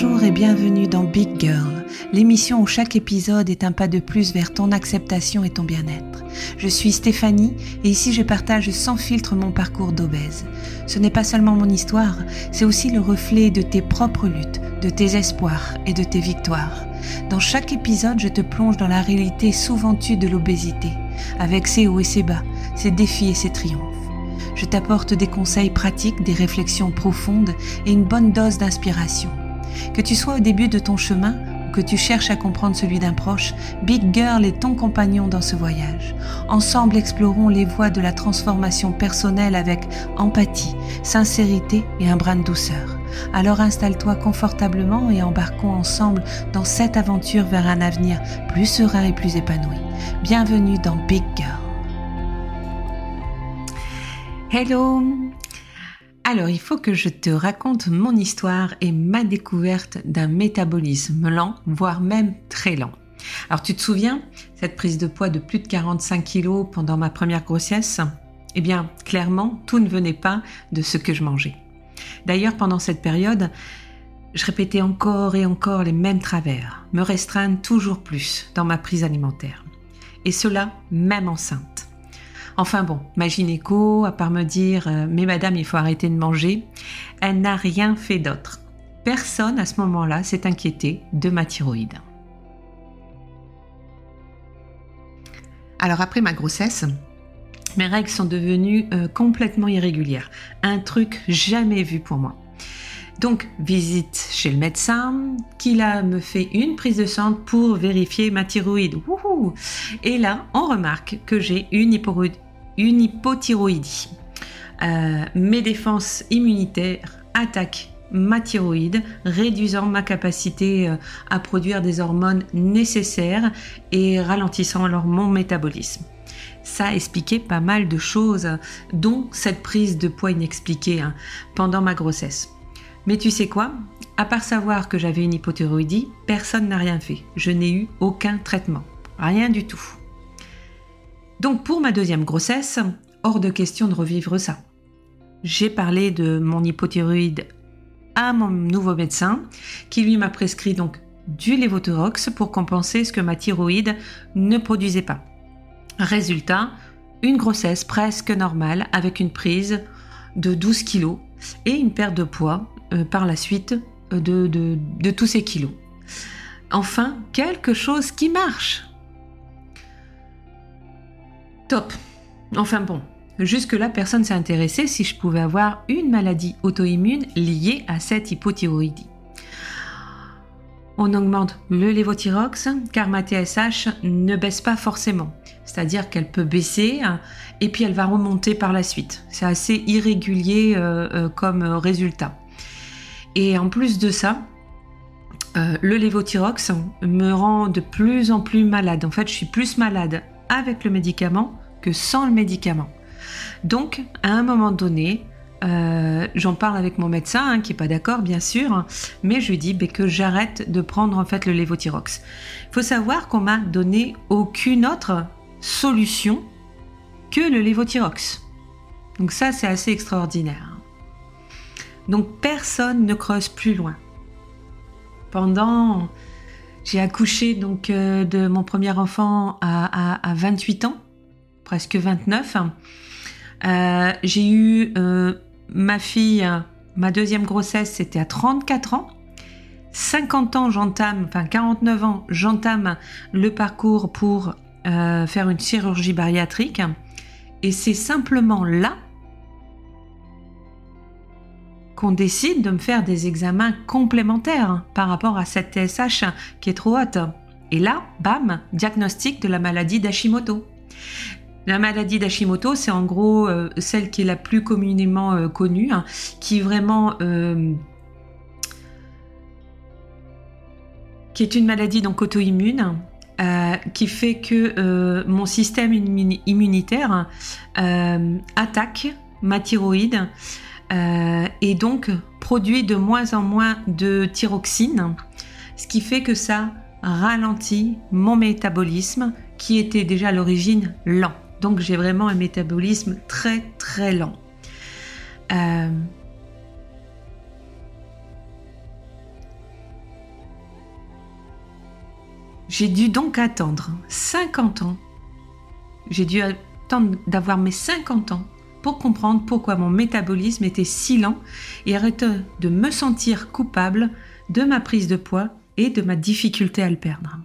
Bonjour et bienvenue dans Big Girl, l'émission où chaque épisode est un pas de plus vers ton acceptation et ton bien-être. Je suis Stéphanie et ici je partage sans filtre mon parcours d'obèse. Ce n'est pas seulement mon histoire, c'est aussi le reflet de tes propres luttes, de tes espoirs et de tes victoires. Dans chaque épisode, je te plonge dans la réalité souvent tue de l'obésité, avec ses hauts et ses bas, ses défis et ses triomphes. Je t'apporte des conseils pratiques, des réflexions profondes et une bonne dose d'inspiration. Que tu sois au début de ton chemin ou que tu cherches à comprendre celui d'un proche, Big Girl est ton compagnon dans ce voyage. Ensemble, explorons les voies de la transformation personnelle avec empathie, sincérité et un brin de douceur. Alors installe-toi confortablement et embarquons ensemble dans cette aventure vers un avenir plus serein et plus épanoui. Bienvenue dans Big Girl. Hello alors, il faut que je te raconte mon histoire et ma découverte d'un métabolisme lent, voire même très lent. Alors, tu te souviens, cette prise de poids de plus de 45 kilos pendant ma première grossesse? Eh bien, clairement, tout ne venait pas de ce que je mangeais. D'ailleurs, pendant cette période, je répétais encore et encore les mêmes travers, me restreindre toujours plus dans ma prise alimentaire. Et cela même enceinte. Enfin bon, ma gynéco, à part me dire euh, Mais madame, il faut arrêter de manger, elle n'a rien fait d'autre. Personne à ce moment-là s'est inquiété de ma thyroïde. Alors après ma grossesse, mes règles sont devenues euh, complètement irrégulières. Un truc jamais vu pour moi. Donc, visite chez le médecin, qui là me fait une prise de sang pour vérifier ma thyroïde. Et là, on remarque que j'ai une une hypothyroïdie. Euh, mes défenses immunitaires attaquent ma thyroïde, réduisant ma capacité euh, à produire des hormones nécessaires et ralentissant alors mon métabolisme. Ça expliquait pas mal de choses, dont cette prise de poids inexpliquée hein, pendant ma grossesse. Mais tu sais quoi? À part savoir que j'avais une hypothyroïdie, personne n'a rien fait. Je n'ai eu aucun traitement. Rien du tout. Donc pour ma deuxième grossesse, hors de question de revivre ça. J'ai parlé de mon hypothyroïde à mon nouveau médecin qui lui m'a prescrit donc du lévothyrox pour compenser ce que ma thyroïde ne produisait pas. Résultat, une grossesse presque normale avec une prise de 12 kg et une perte de poids euh, par la suite euh, de tous ces kilos. Enfin, quelque chose qui marche. Top. Enfin bon, jusque-là, personne s'est intéressé si je pouvais avoir une maladie auto-immune liée à cette hypothyroïdie. On augmente le lévothyrox car ma TSH ne baisse pas forcément. C'est-à-dire qu'elle peut baisser hein, et puis elle va remonter par la suite. C'est assez irrégulier euh, euh, comme résultat. Et en plus de ça, euh, le lévothyrox me rend de plus en plus malade. En fait, je suis plus malade avec le médicament que sans le médicament. Donc, à un moment donné, euh, j'en parle avec mon médecin, hein, qui n'est pas d'accord, bien sûr, mais je lui dis ben, que j'arrête de prendre en fait le lévothyrox. Il faut savoir qu'on m'a donné aucune autre solution que le lévothyrox. Donc ça, c'est assez extraordinaire. Donc personne ne creuse plus loin. Pendant j'ai accouché donc euh, de mon premier enfant à, 28 ans, presque 29. Euh, j'ai eu euh, ma fille, ma deuxième grossesse, c'était à 34 ans. 50 ans, j'entame, enfin 49 ans, j'entame le parcours pour faire une chirurgie bariatrique. Et c'est simplement là qu'on décide de me faire des examens complémentaires par rapport à cette TSH qui est trop haute. Et là, bam, diagnostic de la maladie d'Hashimoto. La maladie d'Hashimoto, c'est en gros euh, celle qui est la plus communément euh, connue, hein, qui vraiment euh, qui est une maladie donc auto-immune, qui fait que mon système immunitaire attaque ma thyroïde euh, et donc produit de moins en moins de thyroxine, ce qui fait que ça ralentit mon métabolisme qui était déjà à l'origine lent. Donc j'ai vraiment un métabolisme très très lent. Euh, J'ai dû donc attendre 50 ans. J'ai dû attendre d'avoir mes 50 ans comprendre pourquoi mon métabolisme était si lent et arrêter de me sentir coupable de ma prise de poids et de ma difficulté à le perdre.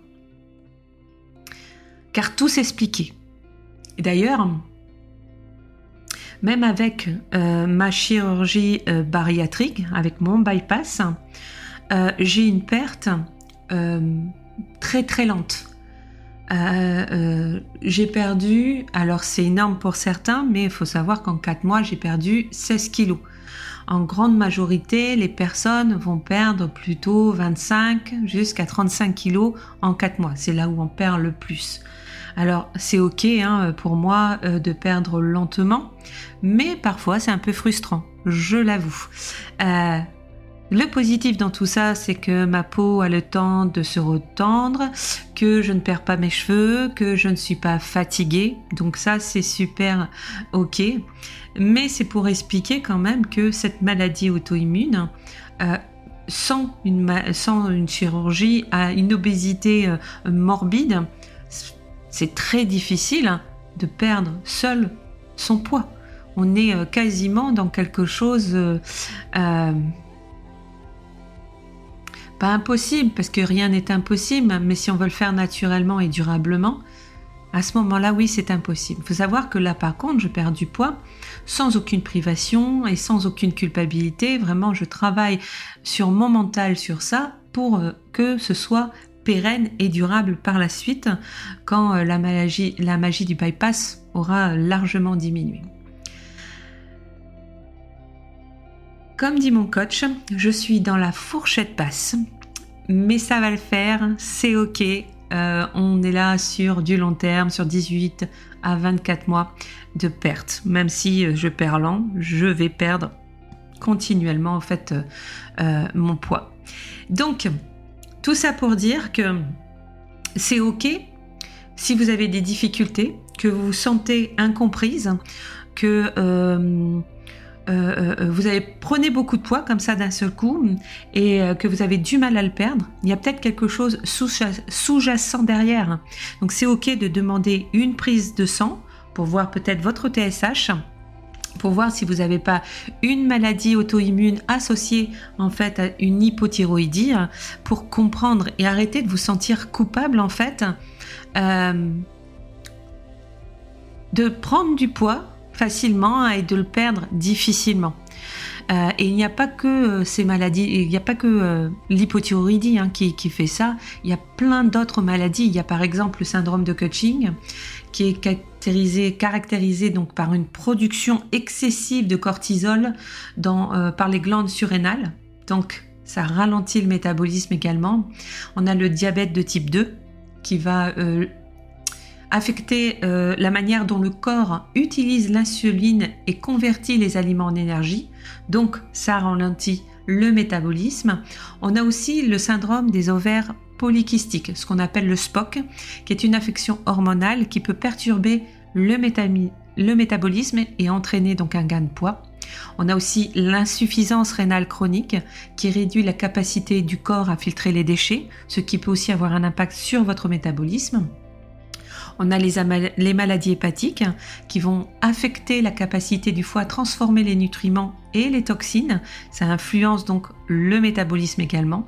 Car tout s'expliquait. D'ailleurs, même avec euh, ma chirurgie euh, bariatrique, avec mon bypass, euh, j'ai une perte très très lente. J'ai perdu, alors c'est énorme pour certains, mais il faut savoir qu'en 4 mois, j'ai perdu 16 kilos. En grande majorité, les personnes vont perdre plutôt 25 jusqu'à 35 kilos en 4 mois. C'est là où on perd le plus. Alors c'est ok hein, pour moi euh, de perdre lentement, mais parfois c'est un peu frustrant, je l'avoue. Euh, le positif dans tout ça, c'est que ma peau a le temps de se retendre, que je ne perds pas mes cheveux, que je ne suis pas fatiguée. Donc ça, c'est super ok. Mais c'est pour expliquer quand même que cette maladie auto-immune, euh, sans, une, chirurgie, à une obésité morbide, c'est très difficile de perdre seul son poids. On est euh, quasiment dans quelque chose euh, euh, pas impossible, parce que rien n'est impossible, mais si on veut le faire naturellement et durablement, à ce moment-là, oui, c'est impossible. Il faut savoir que là, par contre, je perds du poids sans aucune privation et sans aucune culpabilité. Vraiment, je travaille sur mon mental, sur ça, pour que ce soit pérenne et durable par la suite quand euh, la magie du bypass aura largement diminué. Comme dit mon coach, je suis dans la fourchette basse, mais ça va le faire, c'est ok. Euh, on est là sur du long terme, sur 18 à 24 mois de perte. Même si euh, je perds lent, je vais perdre continuellement en fait mon poids. Donc, tout ça pour dire que c'est OK si vous avez des difficultés, que vous sentez incomprise, que euh, euh, euh, vous avez prenez beaucoup de poids comme ça d'un seul coup et que vous avez du mal à le perdre, il y a peut-être quelque chose sous-jacent derrière. Donc c'est ok de demander une prise de sang pour voir peut-être votre TSH pour voir si vous n'avez pas une maladie auto-immune associée en fait à une hypothyroïdie pour comprendre et arrêter de vous sentir coupable en fait euh, de prendre du poids facilement et de le perdre difficilement. Euh, et il n'y a pas que euh, ces maladies, il n'y a pas que l'hypothyroïdie hein, qui, fait ça, il y a plein d'autres maladies. Il y a par exemple le syndrome de Cushing qui est caractérisé, donc par une production excessive de cortisol dans, euh, par les glandes surrénales. Donc ça ralentit le métabolisme également. On a le diabète de type 2 qui va euh, affecter euh, la manière dont le corps utilise l'insuline et convertit les aliments en énergie. Donc ça ralentit le métabolisme. On a aussi le syndrome des ovaires polykystique, ce qu'on appelle le SPOC, qui est une affection hormonale qui peut perturber le, le métabolisme et entraîner donc un gain de poids. On a aussi l'insuffisance rénale chronique qui réduit la capacité du corps à filtrer les déchets, ce qui peut aussi avoir un impact sur votre métabolisme. On a les, maladies hépatiques qui vont affecter la capacité du foie à transformer les nutriments et les toxines. Ça influence donc le métabolisme également.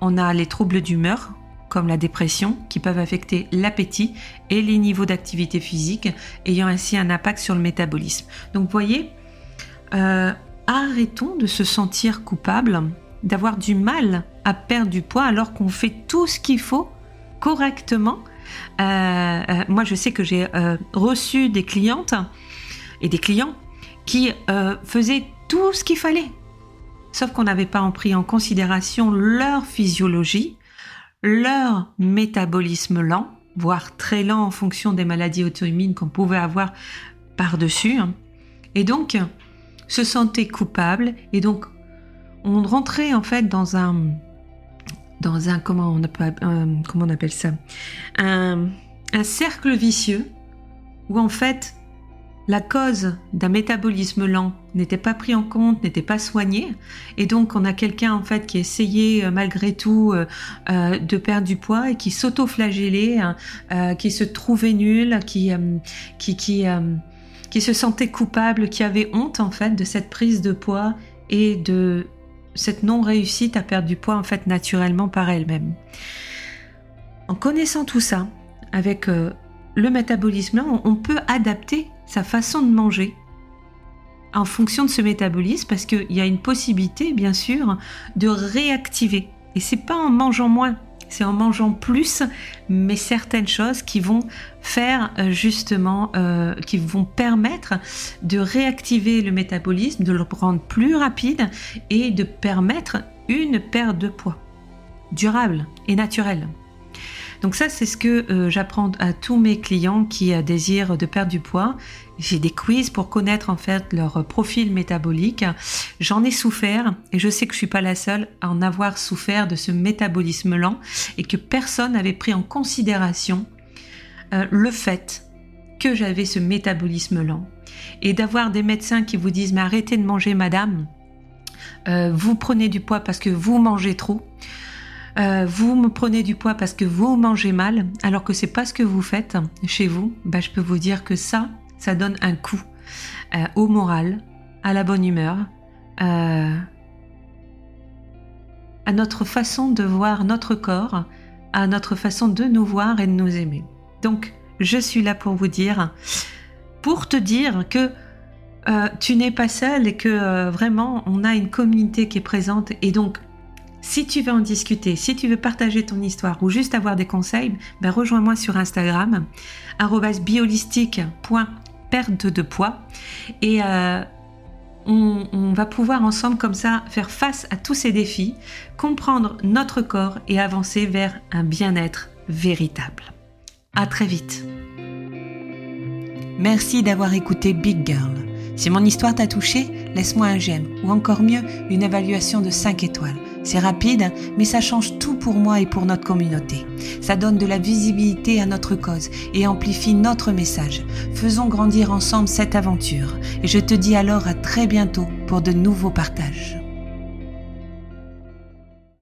On a les troubles d'humeur comme la dépression qui peuvent affecter l'appétit et les niveaux d'activité physique ayant ainsi un impact sur le métabolisme. Donc vous voyez, euh, arrêtons de se sentir coupable, d'avoir du mal à perdre du poids alors qu'on fait tout ce qu'il faut correctement. Euh, euh, moi je sais que j'ai reçu des clientes et des clients qui faisaient tout ce qu'il fallait sauf qu'on n'avait pas pris en considération leur physiologie, leur métabolisme lent, voire très lent en fonction des maladies auto-immunes qu'on pouvait avoir par-dessus. Hein. Et donc, se sentait coupable et donc on rentrait en fait dans un dans un comment on appelle, comment on appelle ça? Un, cercle vicieux où en fait la cause d'un métabolisme lent n'était pas pris en compte, n'était pas soignée, et donc on a quelqu'un en fait qui essayait euh, malgré tout euh, euh, de perdre du poids et qui s'auto-flagellait, hein, qui se trouvait nul, qui qui qui, qui se sentait coupable, qui avait honte en fait de cette prise de poids et de cette non réussite à perdre du poids en fait naturellement par elle-même. En connaissant tout ça, avec le métabolisme on peut adapter sa façon de manger en fonction de ce métabolisme parce qu'il y a une possibilité, bien sûr, de réactiver. Et c'est pas en mangeant moins, c'est en mangeant plus, mais certaines choses qui vont faire euh, justement, euh, qui vont permettre de réactiver le métabolisme, de le rendre plus rapide et de permettre une perte de poids durable et naturelle. Donc ça, c'est ce que euh, j'apprends à tous mes clients qui euh, désirent de perdre du poids. J'ai des quiz pour connaître en fait leur profil métabolique. J'en ai souffert et je sais que je suis pas la seule à en avoir souffert de ce métabolisme lent et que personne n'avait pris en considération euh, le fait que j'avais ce métabolisme lent et d'avoir des médecins qui vous disent mais arrêtez de manger madame, vous prenez du poids parce que vous mangez trop. Euh, vous me prenez du poids parce que vous mangez mal, alors que c'est pas ce que vous faites chez vous, bah, je peux vous dire que ça, ça donne un coup euh, au moral, à la bonne humeur, euh, à notre façon de voir notre corps, à notre façon de nous voir et de nous aimer. Donc, je suis là pour vous dire, pour te dire que tu n'es pas seul et que vraiment on a une communauté qui est présente et donc si tu veux en discuter, si tu veux partager ton histoire ou juste avoir des conseils, ben rejoins-moi sur Instagram, biolistique.perte de poids. Et euh, on, va pouvoir ensemble comme ça faire face à tous ces défis, comprendre notre corps et avancer vers un bien-être véritable. À très vite. Merci d'avoir écouté Big Girl. Si mon histoire t'a touché, laisse-moi un j'aime ou encore mieux une évaluation de 5 étoiles. C'est rapide, mais ça change tout pour moi et pour notre communauté. Ça donne de la visibilité à notre cause et amplifie notre message. Faisons grandir ensemble cette aventure. Et je te dis alors à très bientôt pour de nouveaux partages.